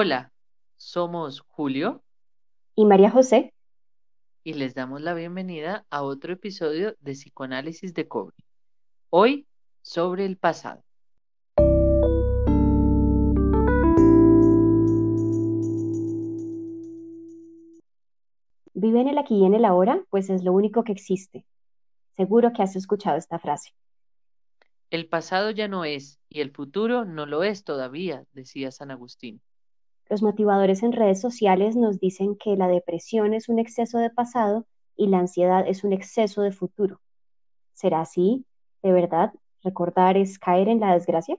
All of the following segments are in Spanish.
Hola, somos Julio y María José y les damos la bienvenida a otro episodio de Psicoanálisis de Cobre. Hoy sobre el pasado. Vive en el aquí y en el ahora, pues es lo único que existe. Seguro que has escuchado esta frase. El pasado ya no es y el futuro no lo es todavía, decía San Agustín. Los motivadores en redes sociales nos dicen que la depresión es un exceso de pasado y la ansiedad es un exceso de futuro. ¿Será así? ¿De verdad? ¿Recordar es caer en la desgracia?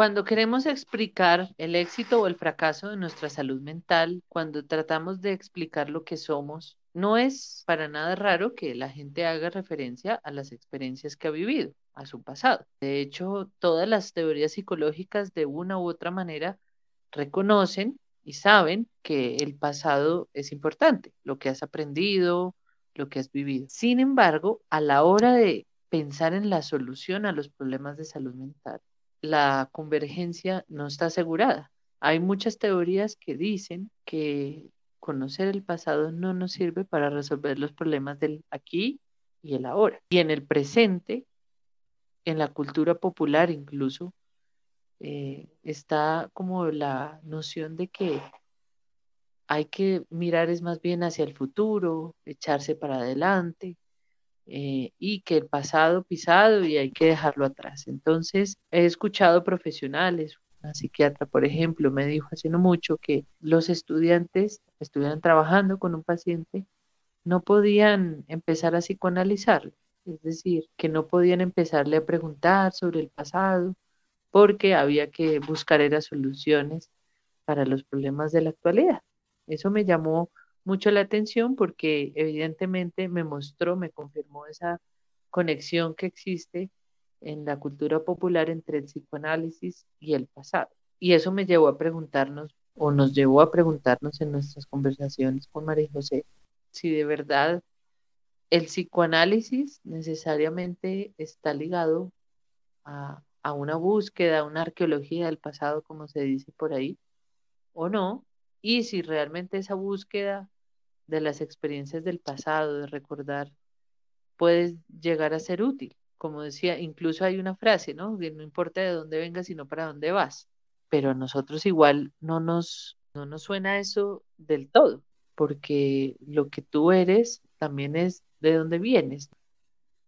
Cuando queremos explicar el éxito o el fracaso de nuestra salud mental, cuando tratamos de explicar lo que somos, no es para nada raro que la gente haga referencia a las experiencias que ha vivido, a su pasado. De hecho, todas las teorías psicológicas de una u otra manera reconocen y saben que el pasado es importante, lo que has aprendido, lo que has vivido. Sin embargo, a la hora de pensar en la solución a los problemas de salud mental, la convergencia no está asegurada. Hay muchas teorías que dicen que conocer el pasado no nos sirve para resolver los problemas del aquí y el ahora. Y en el presente, en la cultura popular incluso, eh, está como la noción de que hay que mirar es más bien hacia el futuro, echarse para adelante, eh, y que el pasado pisado y hay que dejarlo atrás. Entonces, he escuchado profesionales, una psiquiatra, por ejemplo, me dijo hace no mucho que los estudiantes estuvieran trabajando con un paciente, no podían empezar a psicoanalizarlo, es decir, que no podían empezarle a preguntar sobre el pasado, porque había que buscar esas soluciones para los problemas de la actualidad. Eso me llamó mucho la atención porque evidentemente me mostró, me confirmó esa conexión que existe en la cultura popular entre el psicoanálisis y el pasado. Y eso me llevó a preguntarnos, o nos llevó a preguntarnos en nuestras conversaciones con María José, si de verdad el psicoanálisis necesariamente está ligado a, a una búsqueda, a una arqueología del pasado, como se dice por ahí, o no, y si realmente esa búsqueda de las experiencias del pasado, de recordar, puede llegar a ser útil. Como decía, incluso hay una frase, ¿no? Que no importa de dónde vengas, sino para dónde vas. Pero a nosotros igual no nos, no nos suena eso del todo, porque lo que tú eres también es de dónde vienes.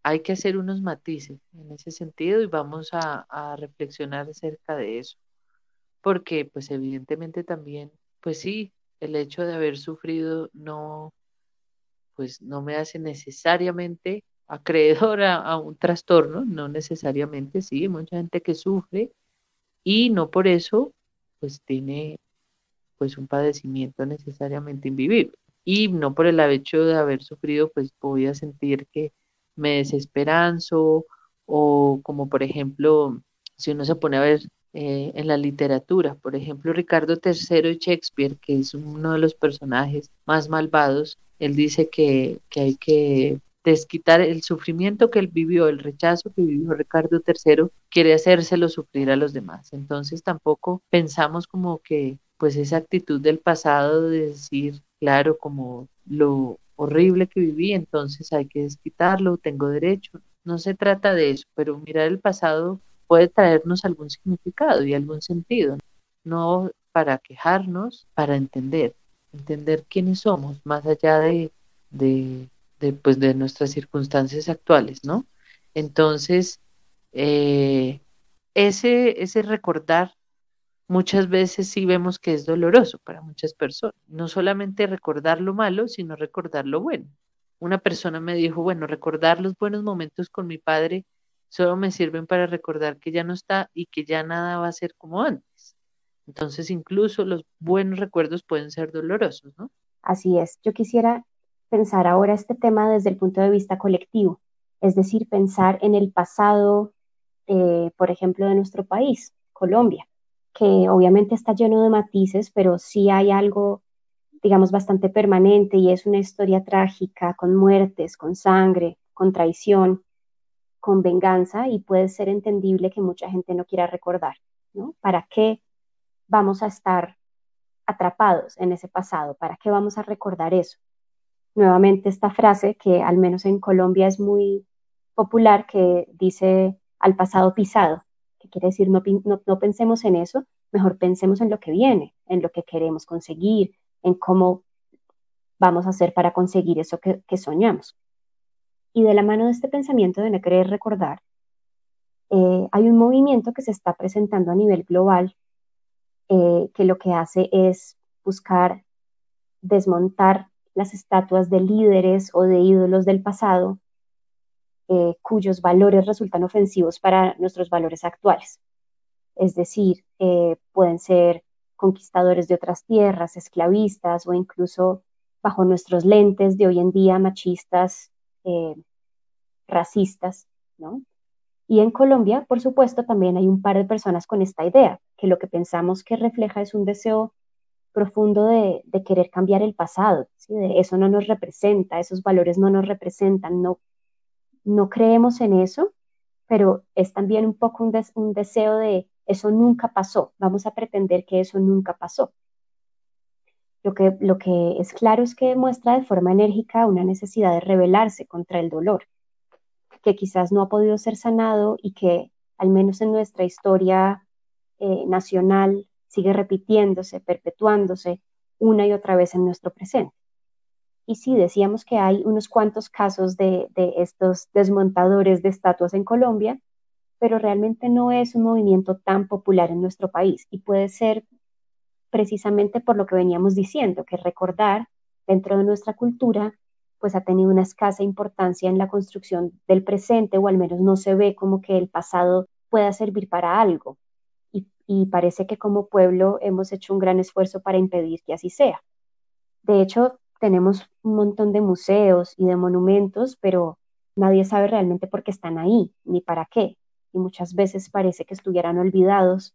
Hay que hacer unos matices en ese sentido y vamos a, a reflexionar acerca de eso. Porque, pues evidentemente también pues sí, el hecho de haber sufrido no, pues no me hace necesariamente acreedor a, un trastorno, no necesariamente, sí, mucha gente que sufre y no por eso, pues tiene pues un padecimiento necesariamente invivible. Y no por el hecho de haber sufrido, pues voy a sentir que me desesperanzo o como por ejemplo, si uno se pone a ver eh, en la literatura. Por ejemplo, Ricardo III Shakespeare, que es uno de los personajes más malvados, él dice que, que hay que desquitar el sufrimiento que él vivió, el rechazo que vivió Ricardo III, quiere hacérselo sufrir a los demás. Entonces tampoco pensamos como que pues esa actitud del pasado de decir, claro, como lo horrible que viví, entonces hay que desquitarlo, tengo derecho. No se trata de eso, pero mirar el pasado puede traernos algún significado y algún sentido, no para quejarnos, para entender, entender quiénes somos, más allá de, de, pues, de nuestras circunstancias actuales, ¿no? Entonces, eh, ese, ese recordar muchas veces sí vemos que es doloroso para muchas personas. No solamente recordar lo malo, sino recordar lo bueno. Una persona me dijo, bueno, recordar los buenos momentos con mi padre solo me sirven para recordar que ya no está y que ya nada va a ser como antes. Entonces, incluso los buenos recuerdos pueden ser dolorosos, ¿no? Así es. Yo quisiera pensar ahora este tema desde el punto de vista colectivo, es decir, pensar en el pasado eh, por ejemplo, de nuestro país, Colombia, que obviamente está lleno de matices, pero sí hay algo, digamos, bastante permanente y es una historia trágica, con muertes, con sangre, con traición, con venganza y puede ser entendible que mucha gente no quiera recordar, ¿no? ¿Para qué vamos a estar atrapados en ese pasado? ¿Para qué vamos a recordar eso? Nuevamente esta frase que al menos en Colombia es muy popular que dice al pasado pisado, que quiere decir no, no, pensemos en eso, mejor pensemos en lo que viene, en lo que queremos conseguir, en cómo vamos a hacer para conseguir eso que, soñamos. Y de la mano de este pensamiento de no querer recordar, eh, hay un movimiento que se está presentando a nivel global eh, que lo que hace es buscar desmontar las estatuas de líderes o de ídolos del pasado eh, cuyos valores resultan ofensivos para nuestros valores actuales. Es decir, pueden ser conquistadores de otras tierras, esclavistas o incluso bajo nuestros lentes de hoy en día machistas, eh, racistas, ¿no? Y en Colombia, por supuesto, también hay un par de personas con esta idea, que lo que pensamos que refleja es un deseo profundo de, querer cambiar el pasado, de eso no nos representa, esos valores no nos representan, no, no creemos en eso, pero es también un poco un, deseo de eso nunca pasó, vamos a pretender que eso nunca pasó. Lo que, lo que es claro es que muestra de forma enérgica una necesidad de rebelarse contra el dolor, que quizás no ha podido ser sanado y que al menos en nuestra historia eh, nacional sigue repitiéndose, perpetuándose una y otra vez en nuestro presente. Y sí, decíamos que hay unos cuantos casos de, estos desmontadores de estatuas en Colombia, pero realmente no es un movimiento tan popular en nuestro país y puede ser precisamente por lo que veníamos diciendo, que recordar dentro de nuestra cultura pues ha tenido una escasa importancia en la construcción del presente o al menos no se ve como que el pasado pueda servir para algo. Y, parece que como pueblo hemos hecho un gran esfuerzo para impedir que así sea. De hecho, tenemos un montón de museos y de monumentos, pero nadie sabe realmente por qué están ahí ni para qué. Y muchas veces parece que estuvieran olvidados,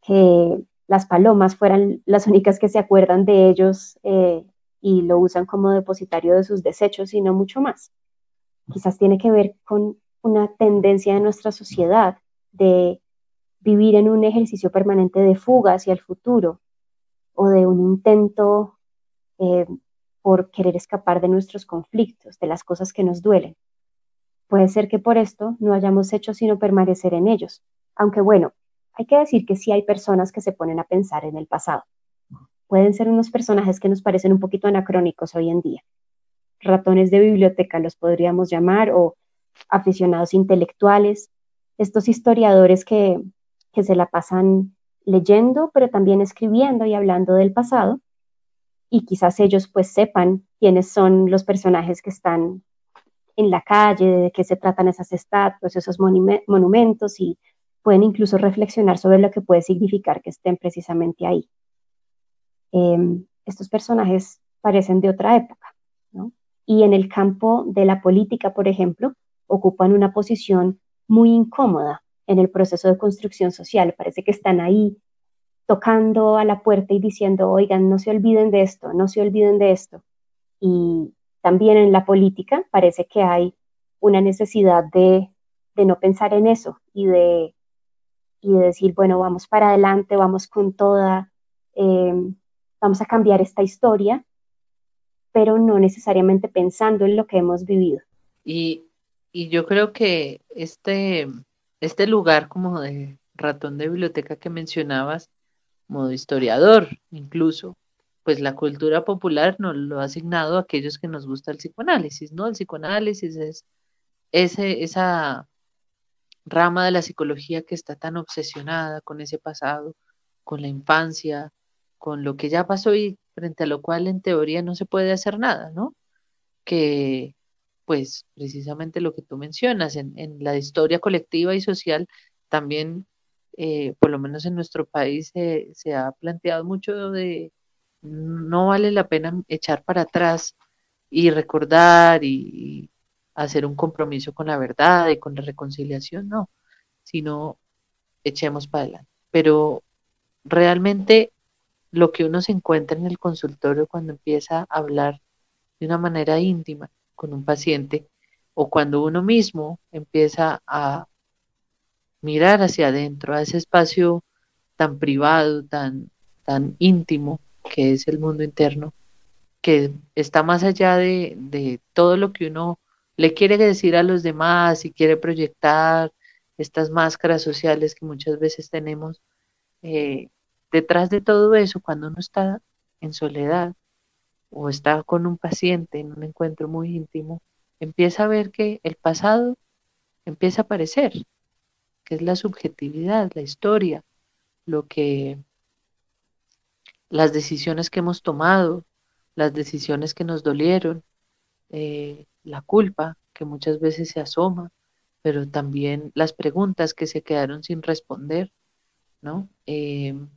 que las palomas fueran las únicas que se acuerdan de ellos eh, y lo usan como depositario de sus desechos y no mucho más. Quizás tiene que ver con una tendencia de nuestra sociedad de vivir en un ejercicio permanente de fuga hacia el futuro o de un intento eh, por querer escapar de nuestros conflictos, de las cosas que nos duelen. Puede ser que por esto no hayamos hecho sino permanecer en ellos, aunque bueno, hay que decir que sí hay personas que se ponen a pensar en el pasado. Pueden ser unos personajes que nos parecen un poquito anacrónicos hoy en día. Ratones de biblioteca los podríamos llamar o aficionados intelectuales, estos historiadores que, que se la pasan leyendo, pero también escribiendo y hablando del pasado, y quizás ellos pues sepan quiénes son los personajes que están en la calle, de qué se tratan esas estatuas, esos monumentos y pueden incluso reflexionar sobre lo que puede significar que estén precisamente ahí. Em, estos personajes parecen de otra época, ¿no? Y en el campo de la política, por ejemplo, ocupan una posición muy incómoda en el proceso de construcción social. Parece que están ahí tocando a la puerta y diciendo, oigan, no se olviden de esto, no se olviden de esto. Y también en la política parece que hay una necesidad de, no pensar en eso y de, y de decir, bueno, vamos para adelante, vamos con toda, em, vamos a cambiar esta historia, pero no necesariamente pensando en lo que hemos vivido. Y, y yo creo que este, este lugar como de ratón de biblioteca que mencionabas, modo historiador incluso, pues la cultura popular nos lo ha asignado a aquellos que nos gusta el psicoanálisis, ¿no? El psicoanálisis es ese, esa rama de la psicología que está tan obsesionada con ese pasado, con la infancia, con lo que ya pasó y frente a lo cual en teoría no se puede hacer nada, ¿no? Que pues precisamente lo que tú mencionas en, la historia colectiva y social también eh, por lo menos en nuestro país se ha planteado mucho de no vale la pena echar para atrás y recordar y, hacer un compromiso con la verdad y con la reconciliación, no. sino echemos para adelante. Pero realmente lo que uno se encuentra en el consultorio cuando empieza a hablar de una manera íntima con un paciente o cuando uno mismo empieza a mirar hacia adentro, a ese espacio tan privado, tan, tan íntimo que es el mundo interno, que está más allá de, de todo lo que uno le quiere decir a los demás y quiere proyectar estas máscaras sociales que muchas veces tenemos. Eh, detrás de todo eso, cuando uno está en soledad o está con un paciente en un encuentro muy íntimo, empieza a ver que el pasado empieza a aparecer, que es la subjetividad, la historia, lo que las decisiones que hemos tomado, las decisiones que nos dolieron, eh, la culpa que muchas veces se asoma, pero también las preguntas que se quedaron sin responder, ¿no? Em,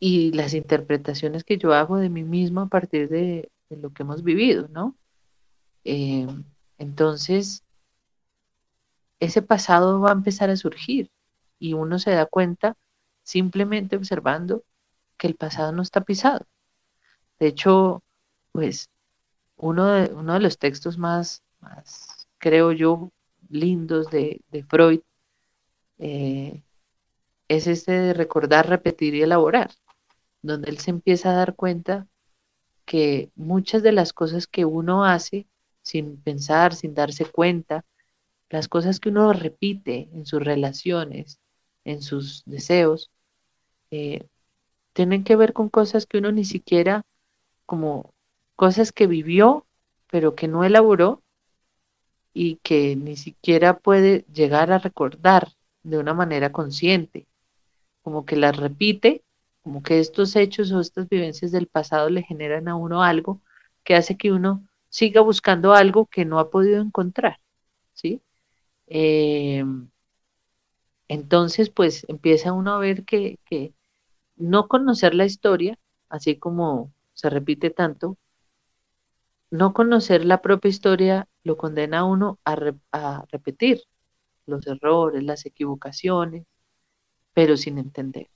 y las interpretaciones que yo hago de mí mismo a partir de, lo que hemos vivido, ¿no? Em, entonces, ese pasado va a empezar a surgir y uno se da cuenta simplemente observando que el pasado no está pisado. De hecho, pues uno de, uno de los textos más, más, creo yo, lindos de, Freud eh, es este de recordar, repetir y elaborar, donde él se empieza a dar cuenta que muchas de las cosas que uno hace sin pensar, sin darse cuenta, las cosas que uno repite en sus relaciones, en sus deseos, eh, tienen que ver con cosas que uno ni siquiera como cosas que vivió, pero que no elaboró y que ni siquiera puede llegar a recordar de una manera consciente, como que las repite, como que estos hechos o estas vivencias del pasado le generan a uno algo que hace que uno siga buscando algo que no ha podido encontrar, ¿sí? Eh, entonces, pues empieza uno a ver que, que no conocer la historia, así como se repite tanto, no conocer la propia historia lo condena a uno a, repetir los errores, las equivocaciones, pero sin entender.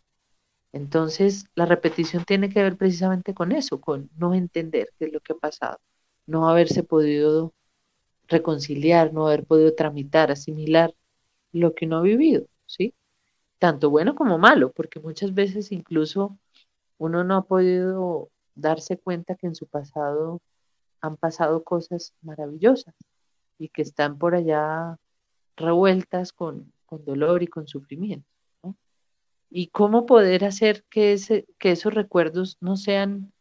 Entonces, la repetición tiene que ver precisamente con eso, con no entender qué es lo que ha pasado, no haberse podido reconciliar, no haber podido tramitar, asimilar lo que uno ha vivido, ¿sí? Tanto bueno como malo, porque muchas veces incluso uno no ha podido darse cuenta que en su pasado han pasado cosas maravillosas y que están por allá revueltas con, dolor y con sufrimiento. Y cómo poder hacer que, ese, que esos recuerdos no sean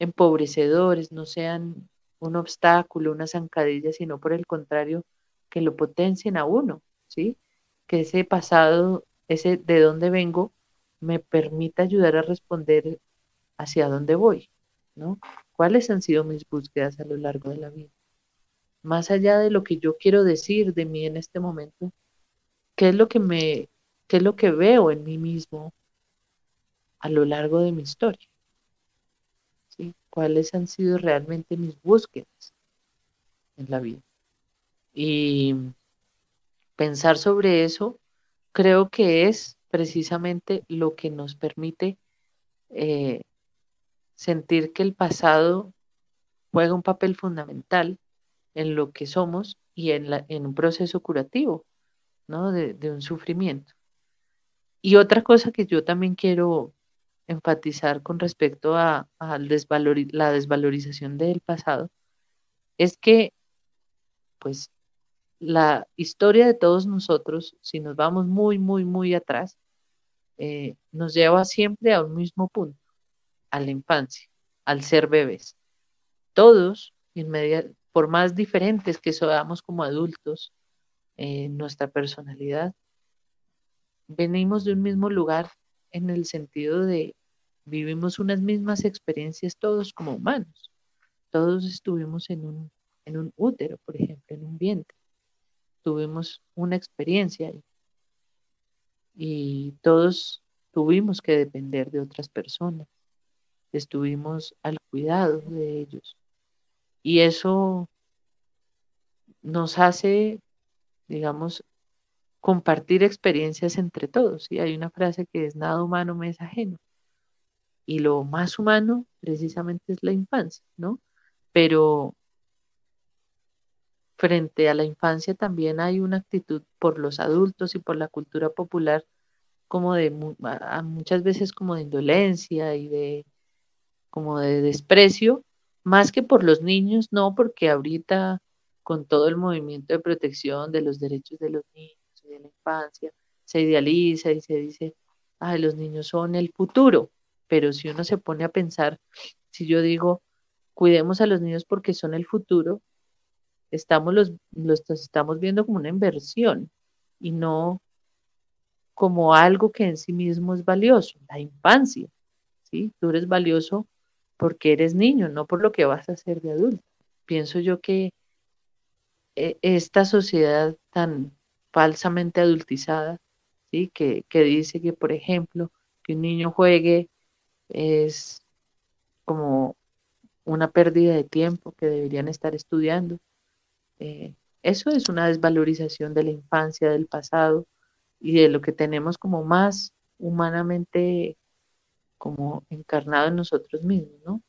empobrecedores, no sean un obstáculo, una zancadilla, sino por el contrario, que lo potencien a uno, ¿sí? Que ese pasado, ese de dónde vengo, me permita ayudar a responder hacia dónde voy, ¿no? ¿Cuáles han sido mis búsquedas a lo largo de la vida? Más allá de lo que yo quiero decir de mí en este momento, ¿qué es lo que me, qué es lo que veo en mí mismo a lo largo de mi historia? ¿Cuáles han sido realmente mis búsquedas en la vida? Y pensar sobre eso creo que es precisamente lo que nos permite eh, sentir que el pasado juega un papel fundamental en lo que somos y en, la, en un proceso curativo, ¿no? De, un sufrimiento. Y otra cosa que yo también quiero enfatizar con respecto a, la desvalorización del pasado es que, pues, la historia de todos nosotros, si nos vamos muy, muy, muy atrás, eh, nos lleva siempre a un mismo punto a la infancia, al ser bebés. Todos, por más diferentes que seamos como adultos, en nuestra personalidad, venimos de un mismo lugar en el sentido de vivimos unas mismas experiencias todos como humanos. Todos estuvimos en un, en un útero, por ejemplo, en un vientre. Tuvimos una experiencia y todos tuvimos que depender de otras personas estuvimos al cuidado de ellos. Y eso nos hace, digamos, compartir experiencias entre todos. Y hay una frase que es nada humano me es ajeno. Y lo más humano precisamente es la infancia, ¿no? Pero frente a la infancia también hay una actitud por los adultos y por la cultura popular como de muchas veces como de indolencia y de como de desprecio, más que por los niños, no, porque ahorita con todo el movimiento de protección de los derechos de los niños y de la infancia, se idealiza y se dice, ay, los niños son el futuro, pero si uno se pone a pensar, si yo digo, cuidemos a los niños porque son el futuro, estamos los, los estamos viendo como una inversión y no como algo que en sí mismo es valioso, la infancia, ¿sí? Tú eres valioso porque eres niño, no por lo que vas a ser de adulto. Pienso yo que eh, esta sociedad tan falsamente adultizada, ¿sí? Que, que dice que, por ejemplo, que un niño juegue es como una pérdida de tiempo que deberían estar estudiando, eh, eso es una desvalorización de la infancia, del pasado y de lo que tenemos como más humanamente como encarnado en nosotros mismos, ¿no?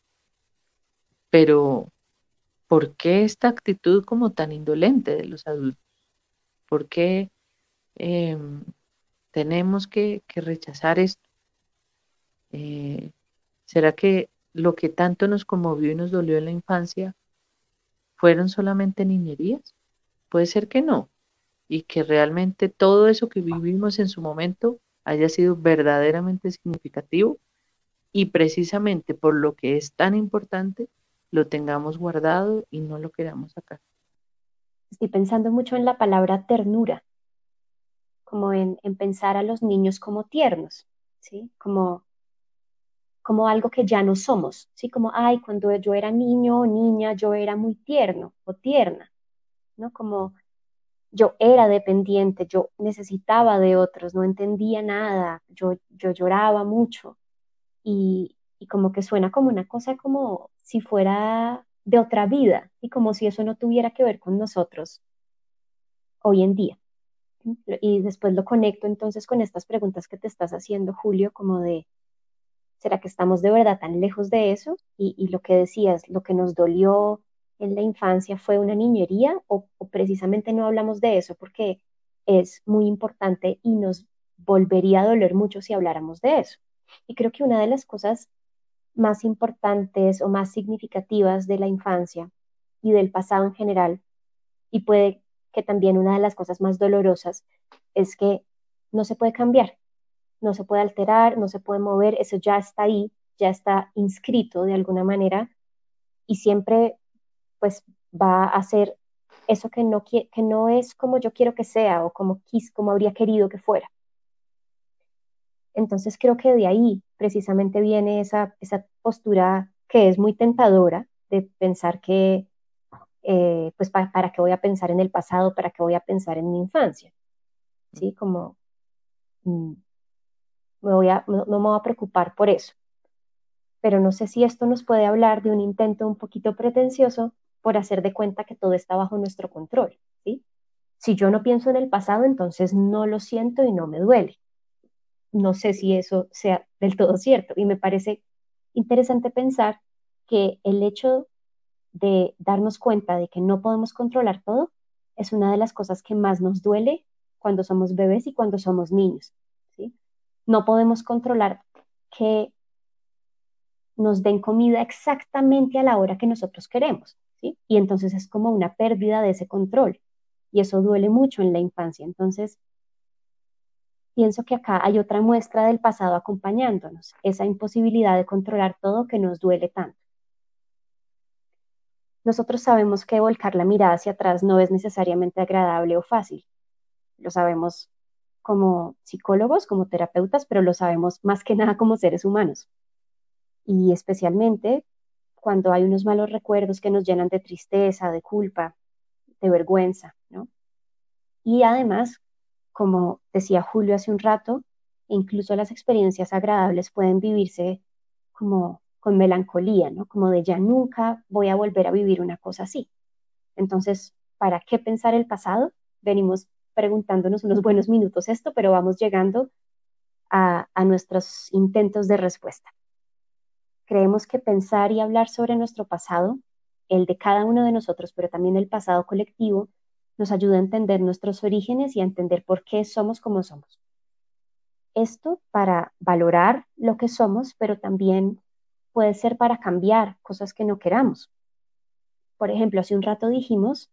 Pero, ¿por qué esta actitud como tan indolente de los adultos? ¿Por qué em, tenemos que, rechazar esto? Eh, ¿Será que lo que tanto nos conmovió y nos dolió en la infancia ¿Fueron solamente niñerías? Puede ser que no, y que realmente todo eso que vivimos en su momento haya sido verdaderamente significativo y precisamente por lo que es tan importante lo tengamos guardado y no lo queramos sacar. Estoy pensando mucho en la palabra ternura, como en, en pensar a los niños como tiernos, ¿sí? Como como algo que ya no somos, ¿sí? Como, ay, cuando yo era niño o niña, yo era muy tierno o tierna, ¿no? Como yo era dependiente, yo necesitaba de otros, no entendía nada, yo, yo lloraba mucho y, y como que suena como una cosa como si fuera de otra vida y como si eso no tuviera que ver con nosotros hoy en día. Y después lo conecto entonces con estas preguntas que te estás haciendo, Julio, como de, ¿Será que estamos de verdad tan lejos de eso? Y, lo que decías, lo que nos dolió en la infancia fue una niñería o, precisamente no hablamos de eso porque es muy importante y nos volvería a doler mucho si habláramos de eso. Y creo que una de las cosas más importantes o más significativas de la infancia y del pasado en general, y puede que también una de las cosas más dolorosas, es que no se puede cambiar no se puede alterar, no se puede mover, eso ya está ahí, ya está inscrito de alguna manera y siempre pues va a ser eso que no, que no es como yo quiero que sea o como, quis, como habría querido que fuera. Entonces creo que de ahí precisamente viene esa, esa postura que es muy tentadora de pensar que, eh, pues para, para qué voy a pensar en el pasado, para qué voy a pensar en mi infancia. ¿Sí? Como, mm, me voy a, no, me voy a preocupar por eso. Pero no sé si esto nos puede hablar de un intento un poquito pretencioso por hacer de cuenta que todo está bajo nuestro control. ¿sí? Si yo no pienso en el pasado, entonces no lo siento y no me duele. No sé si eso sea del todo cierto. Y me parece interesante pensar que el hecho de darnos cuenta de que no podemos controlar todo es una de las cosas que más nos duele cuando somos bebés y cuando somos niños no podemos controlar que nos den comida exactamente a la hora que nosotros queremos, ¿sí? Y entonces es como una pérdida de ese control y eso duele mucho en la infancia. Entonces, pienso que acá hay otra muestra del pasado acompañándonos, esa imposibilidad de controlar todo que nos duele tanto. Nosotros sabemos que volcar la mirada hacia atrás no es necesariamente agradable o fácil. Lo sabemos como psicólogos, como terapeutas, pero lo sabemos más que nada como seres humanos. Y especialmente cuando hay unos malos recuerdos que nos llenan de tristeza, de culpa, de vergüenza, ¿no? Y además, como decía Julio hace un rato, incluso las experiencias agradables pueden vivirse como con melancolía, ¿no? Como de ya nunca voy a volver a vivir una cosa así. Entonces, ¿para qué pensar el pasado? Venimos preguntándonos unos buenos minutos esto, pero vamos llegando a, a nuestros intentos de respuesta. Creemos que pensar y hablar sobre nuestro pasado, el de cada uno de nosotros, pero también el pasado colectivo, nos ayuda a entender nuestros orígenes y a entender por qué somos como somos. Esto para valorar lo que somos, pero también puede ser para cambiar cosas que no queramos. Por ejemplo, hace un rato dijimos,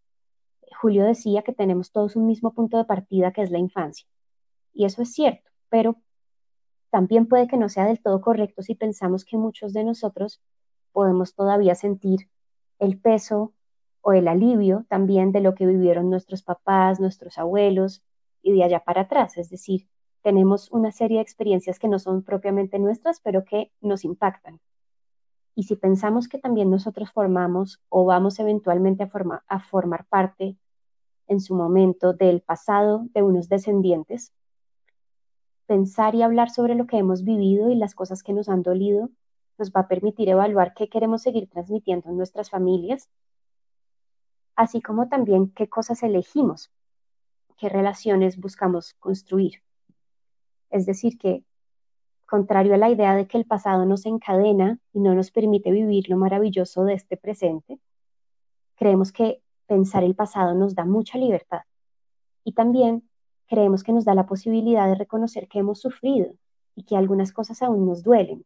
Julio decía que tenemos todos un mismo punto de partida que es la infancia. Y eso es cierto, pero también puede que no sea del todo correcto si pensamos que muchos de nosotros podemos todavía sentir el peso o el alivio también de lo que vivieron nuestros papás, nuestros abuelos y de allá para atrás. Es decir, tenemos una serie de experiencias que no son propiamente nuestras, pero que nos impactan. Y si pensamos que también nosotros formamos o vamos eventualmente a, a formar parte en su momento del pasado de unos descendientes, pensar y hablar sobre lo que hemos vivido y las cosas que nos han dolido nos va a permitir evaluar qué queremos seguir transmitiendo en nuestras familias, así como también qué cosas elegimos, qué relaciones buscamos construir. Es decir, que contrario a la idea de que el pasado nos encadena y no nos permite vivir lo maravilloso de este presente, creemos que pensar el pasado nos da mucha libertad y también creemos que nos da la posibilidad de reconocer que hemos sufrido y que algunas cosas aún nos duelen.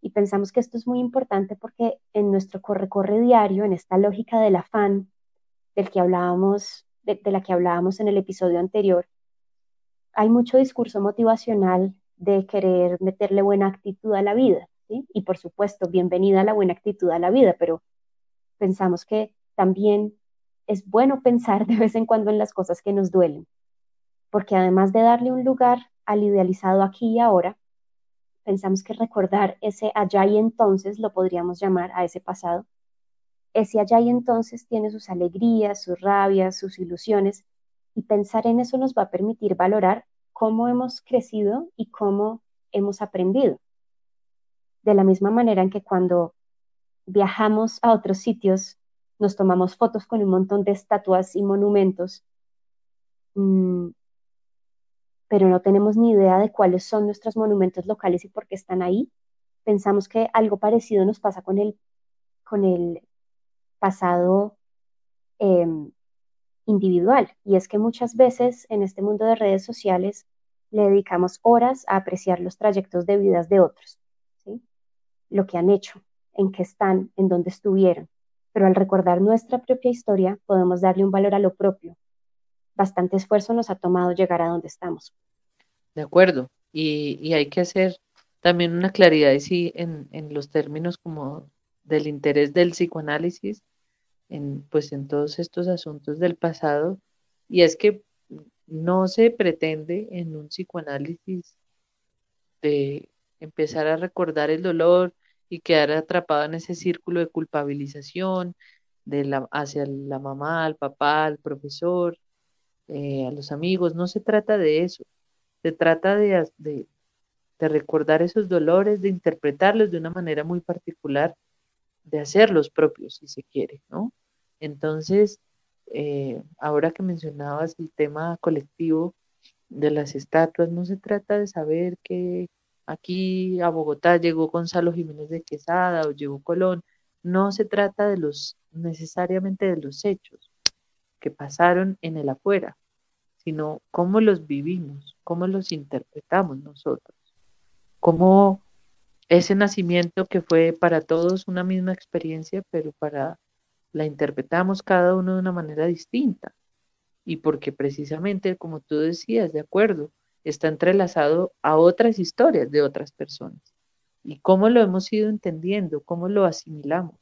Y pensamos que esto es muy importante porque en nuestro corre-corre diario, en esta lógica del afán del que hablábamos, de la que hablábamos en el episodio anterior, hay mucho discurso motivacional de querer meterle buena actitud a la vida. Y por supuesto, bienvenida a la buena actitud a la vida, pero pensamos que también es bueno pensar de vez en cuando en las cosas que nos duelen, porque además de darle un lugar al idealizado aquí y ahora, pensamos que recordar ese allá y entonces, lo podríamos llamar a ese pasado, ese allá y entonces tiene sus alegrías, sus rabias, sus ilusiones, y pensar en eso nos va a permitir valorar cómo hemos crecido y cómo hemos aprendido. De la misma manera en que cuando viajamos a otros sitios, nos tomamos fotos con un montón de estatuas y monumentos, mm, pero no tenemos ni idea de cuáles son nuestros monumentos locales y por qué están ahí. Pensamos que algo parecido nos pasa con el, con el pasado em, individual. Y es que muchas veces en este mundo de redes sociales le dedicamos horas a apreciar los trayectos de vidas de otros, ¿sí? lo que han hecho, en qué están, en dónde estuvieron. Pero al recordar nuestra propia historia, podemos darle un valor a lo propio. Bastante esfuerzo nos ha tomado llegar a donde estamos. De acuerdo. Y, hay que hacer también una claridad en, en los términos como del interés del psicoanálisis en, pues en todos estos asuntos del pasado, y es que no se pretende en un psicoanálisis de empezar a recordar el dolor y quedar atrapado en ese círculo de culpabilización de la, hacia la mamá, al papá, al profesor, eh, a los amigos. No se trata de eso. Se trata de, de, de recordar esos dolores, de interpretarlos de una manera muy particular, de hacerlos propios, si se quiere, ¿no? Entonces, eh, ahora que mencionabas el tema colectivo de las estatuas, no se trata de saber que aquí a Bogotá llegó Gonzalo Jiménez de Quesada o llegó Colón, no se trata de los necesariamente de los hechos que pasaron en el afuera, sino cómo los vivimos, cómo los interpretamos nosotros, cómo ese nacimiento que fue para todos una misma experiencia, pero para la interpretamos cada uno de una manera distinta. Y porque precisamente, como tú decías, de acuerdo, está entrelazado a otras historias de otras personas. Y cómo lo hemos ido entendiendo, cómo lo asimilamos.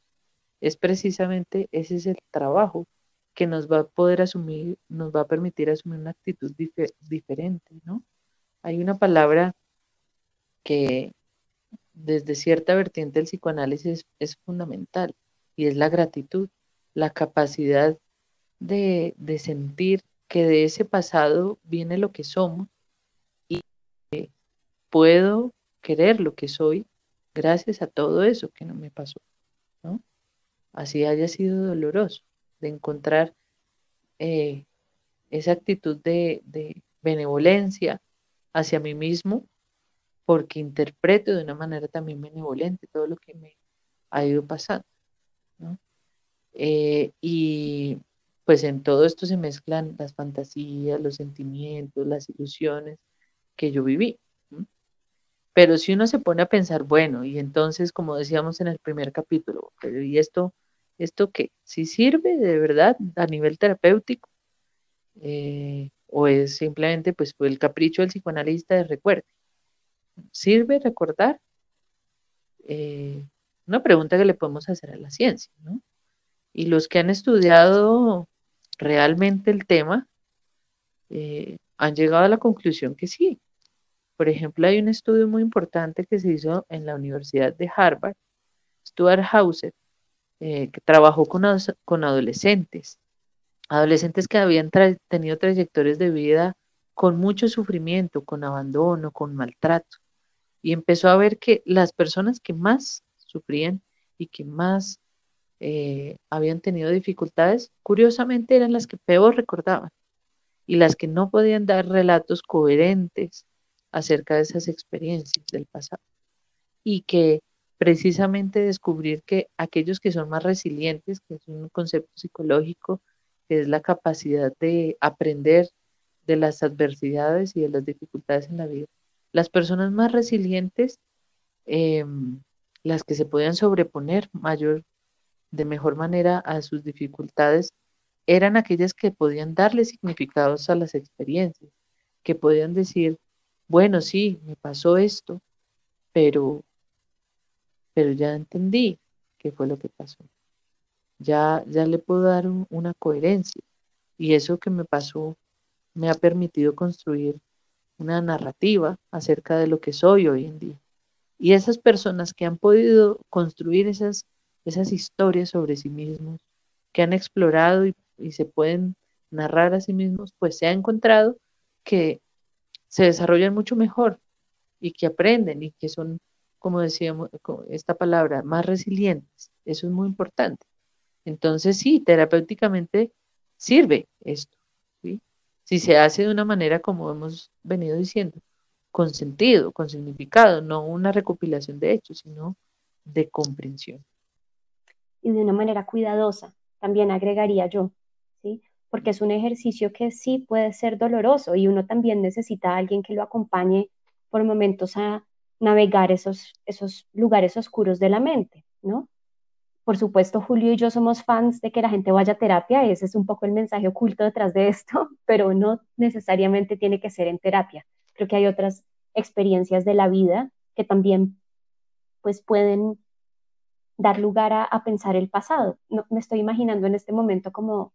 Es precisamente ese es el trabajo que nos va a poder asumir, nos va a permitir asumir una actitud diferente, ¿no? Hay una palabra que desde cierta vertiente del psicoanálisis es fundamental y es la gratitud la capacidad de, sentir que de ese pasado viene lo que somos y puedo querer lo que soy gracias a todo eso que no me pasó, ¿no? Así haya sido doloroso de encontrar eh, esa actitud de, de benevolencia hacia mí mismo, porque interpreto de una manera también benevolente todo lo que me ha ido pasando. Eh, y pues en todo esto se mezclan las fantasías, los sentimientos, las ilusiones que yo viví. Pero si uno se pone a pensar, bueno, y entonces, como decíamos en el primer capítulo, ¿y esto, esto qué? ¿Si sirve de verdad a nivel terapéutico? Eh, ¿O es simplemente pues el capricho del psicoanalista de recuerde? ¿Sirve recordar? Eh, una pregunta que le podemos hacer a la ciencia, ¿no? Y los que han estudiado realmente el tema eh, han llegado a la conclusión que sí, por ejemplo, hay un estudio muy importante que se hizo en la Universidad de Harvard, Stuart Hauser, eh, que trabajó con, con adolescentes, adolescentes que habían tenido trayectorias de vida con mucho sufrimiento, con abandono, con maltrato, y empezó a ver que las personas que más sufrían y que más eh, habían tenido dificultades, curiosamente eran las que peor recordaban y las que no podían dar relatos coherentes acerca de esas experiencias del pasado. Y que precisamente descubrir que aquellos que son más resilientes, que es un concepto psicológico, que es la capacidad de aprender de las adversidades y de las dificultades en la vida, las personas más resilientes, em, las que se podían sobreponer mayor, de mejor manera a sus dificultades, eran aquellas que podían darle significados a las experiencias, que podían decir, bueno, sí, me pasó esto, pero, pero ya entendí qué fue lo que pasó. Ya, ya le puedo dar una coherencia. Y eso que me pasó me ha permitido construir una narrativa acerca de lo que soy hoy en día. Y esas personas que han podido construir esas, esas historias sobre sí mismos, que han explorado y, se pueden narrar a sí mismos, pues se ha encontrado que se desarrollan mucho mejor y que aprenden y que son, como decíamos, esta palabra, más resilientes. Eso es muy importante. Entonces, sí, terapéuticamente sirve esto. Si se hace de una manera, como hemos venido diciendo, con sentido, con significado, no una recopilación de hechos, sino de comprensión. Y de una manera cuidadosa, también agregaría yo, ¿sí? porque es un ejercicio que sí puede ser doloroso y uno también necesita a alguien que lo acompañe por momentos a navegar esos, esos lugares oscuros de la mente, ¿no? Por supuesto, Julio y yo somos fans de que la gente vaya a terapia, ese es un poco el mensaje oculto detrás de esto, pero no necesariamente tiene que ser en terapia. Creo que hay otras experiencias de la vida que también pues pueden dar lugar a, a pensar el pasado. No, me estoy imaginando en este momento como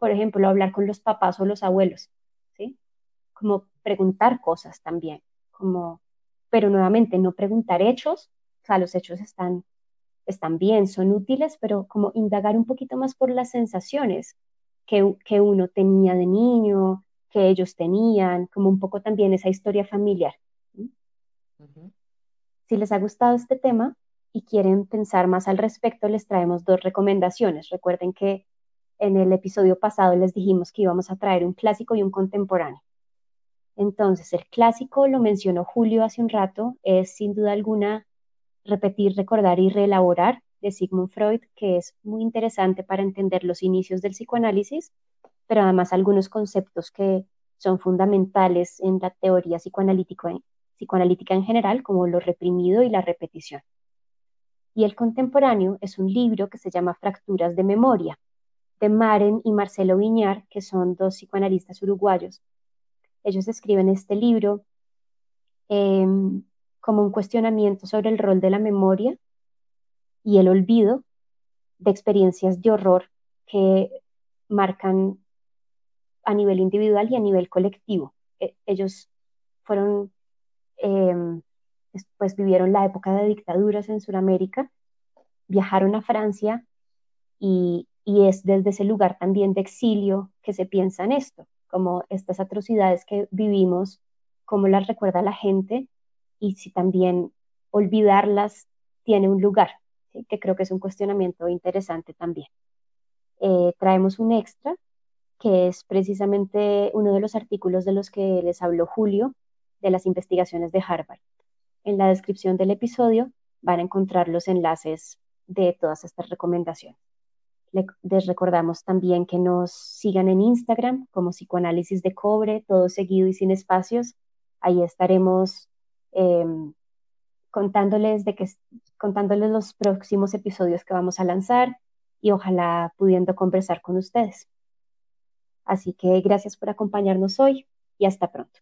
por ejemplo, hablar con los papás o los abuelos, ¿sí? Como preguntar cosas también, como, pero nuevamente no preguntar hechos, o sea, los hechos están, están bien, son útiles, pero como indagar un poquito más por las sensaciones que, que uno tenía de niño, que ellos tenían, como un poco también esa historia familiar. Si les ha gustado este tema y quieren pensar más al respecto, les traemos dos recomendaciones. Recuerden que en el episodio pasado les dijimos que íbamos a traer un clásico y un contemporáneo. Entonces, el clásico, lo mencionó Julio hace un rato, es sin duda alguna repetir, recordar y reelaborar de Sigmund Freud, que es muy interesante para entender los inicios del psicoanálisis, pero además algunos conceptos que son fundamentales en la teoría psicoanalítica, psicoanalítica en general, como lo reprimido y la repetición. Y el contemporáneo es un libro que se llama Fracturas de Memoria, de Maren y Marcelo Viñar, que son dos psicoanalistas uruguayos. Ellos escriben este libro em, como un cuestionamiento sobre el rol de la memoria y el olvido de experiencias de horror que marcan a nivel individual y a nivel colectivo. E, ellos fueron, em, pues vivieron la época de dictaduras en Sudamérica, viajaron a Francia y y es desde ese lugar también de exilio que se piensa en esto, como estas atrocidades que vivimos, cómo las recuerda la gente y si también olvidarlas tiene un lugar, que creo que es un cuestionamiento interesante también. Eh, traemos un extra que es precisamente uno de los artículos de los que les habló Julio de las investigaciones de Harvard. En la descripción del episodio van a encontrar los enlaces de todas estas recomendaciones. Les recordamos también que nos sigan en Instagram como psicoanálisis de cobre, todo seguido y sin espacios. Ahí estaremos em, contándoles, de que, contándoles los próximos episodios que vamos a lanzar y ojalá pudiendo conversar con ustedes. Así que gracias por acompañarnos hoy y hasta pronto.